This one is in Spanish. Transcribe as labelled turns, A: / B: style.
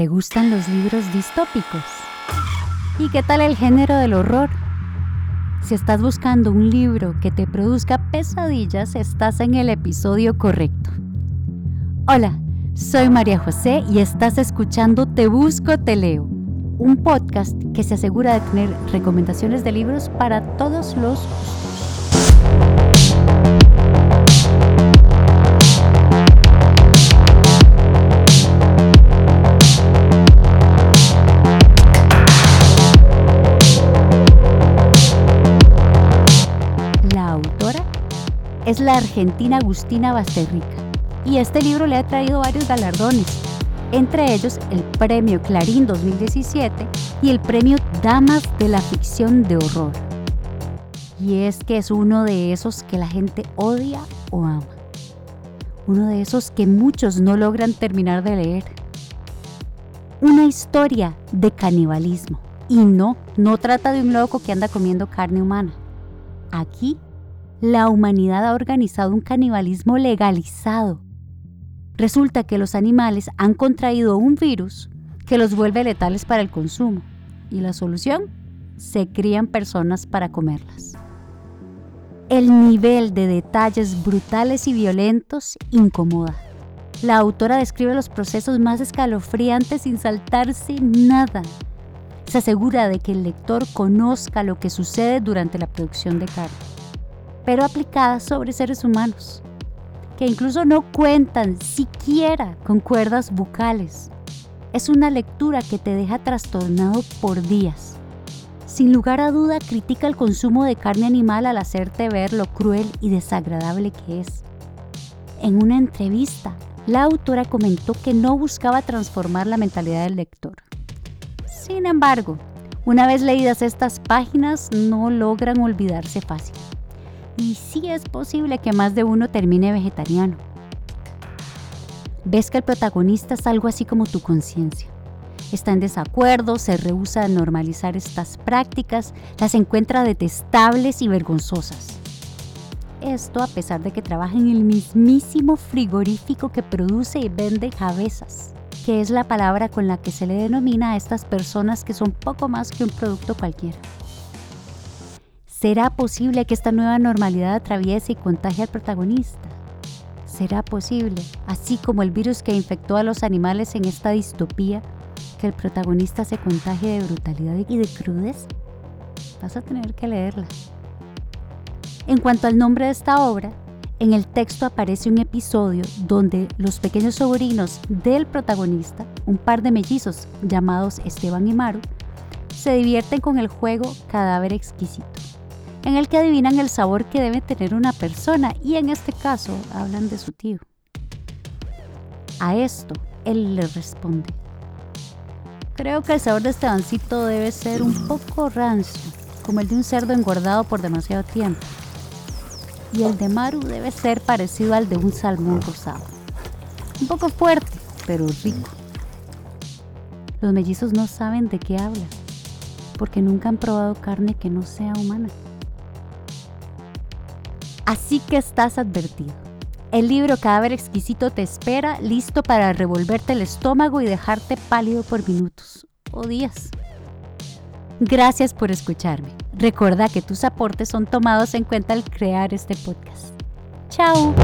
A: ¿Te gustan los libros distópicos? ¿Y qué tal el género del horror? Si estás buscando un libro que te produzca pesadillas, estás en el episodio correcto. Hola, soy María José y estás escuchando Te Busco, Te Leo, un podcast que se asegura de tener recomendaciones de libros para todos los es la argentina Agustina Basterrica, y este libro le ha traído varios galardones, entre ellos el Premio Clarín 2017 y el Premio Damas de la Ficción de Horror. Y es que es uno de esos que la gente odia o ama. Uno de esos que muchos no logran terminar de leer. Una historia de canibalismo. Y no, no trata de un loco que anda comiendo carne humana. Aquí la humanidad ha organizado un canibalismo legalizado. Resulta que los animales han contraído un virus que los vuelve letales para el consumo. ¿Y la solución? Se crían personas para comerlas. El nivel de detalles brutales y violentos incomoda. La autora describe los procesos más escalofriantes sin saltarse nada. Se asegura de que el lector conozca lo que sucede durante la producción de carne pero aplicadas sobre seres humanos, que incluso no cuentan siquiera con cuerdas bucales. Es una lectura que te deja trastornado por días. Sin lugar a duda critica el consumo de carne animal al hacerte ver lo cruel y desagradable que es. En una entrevista, la autora comentó que no buscaba transformar la mentalidad del lector. Sin embargo, una vez leídas estas páginas no logran olvidarse fácil y sí es posible que más de uno termine vegetariano. Ves que el protagonista es algo así como tu conciencia. Está en desacuerdo, se rehúsa a normalizar estas prácticas, las encuentra detestables y vergonzosas. Esto a pesar de que trabaja en el mismísimo frigorífico que produce y vende cabezas, que es la palabra con la que se le denomina a estas personas que son poco más que un producto cualquiera. ¿Será posible que esta nueva normalidad atraviese y contagie al protagonista? ¿Será posible, así como el virus que infectó a los animales en esta distopía, que el protagonista se contagie de brutalidad y de crudeza? Vas a tener que leerla. En cuanto al nombre de esta obra, en el texto aparece un episodio donde los pequeños sobrinos del protagonista, un par de mellizos llamados Esteban y Maru, se divierten con el juego Cadáver Exquisito en el que adivinan el sabor que debe tener una persona y en este caso hablan de su tío. A esto, él le responde, creo que el sabor de Estebancito debe ser un poco rancio, como el de un cerdo engordado por demasiado tiempo. Y el de Maru debe ser parecido al de un salmón rosado. Un poco fuerte, pero rico. Los mellizos no saben de qué hablan, porque nunca han probado carne que no sea humana. Así que estás advertido. El libro Cadáver Exquisito te espera listo para revolverte el estómago y dejarte pálido por minutos o días. Gracias por escucharme. Recuerda que tus aportes son tomados en cuenta al crear este podcast. Chao.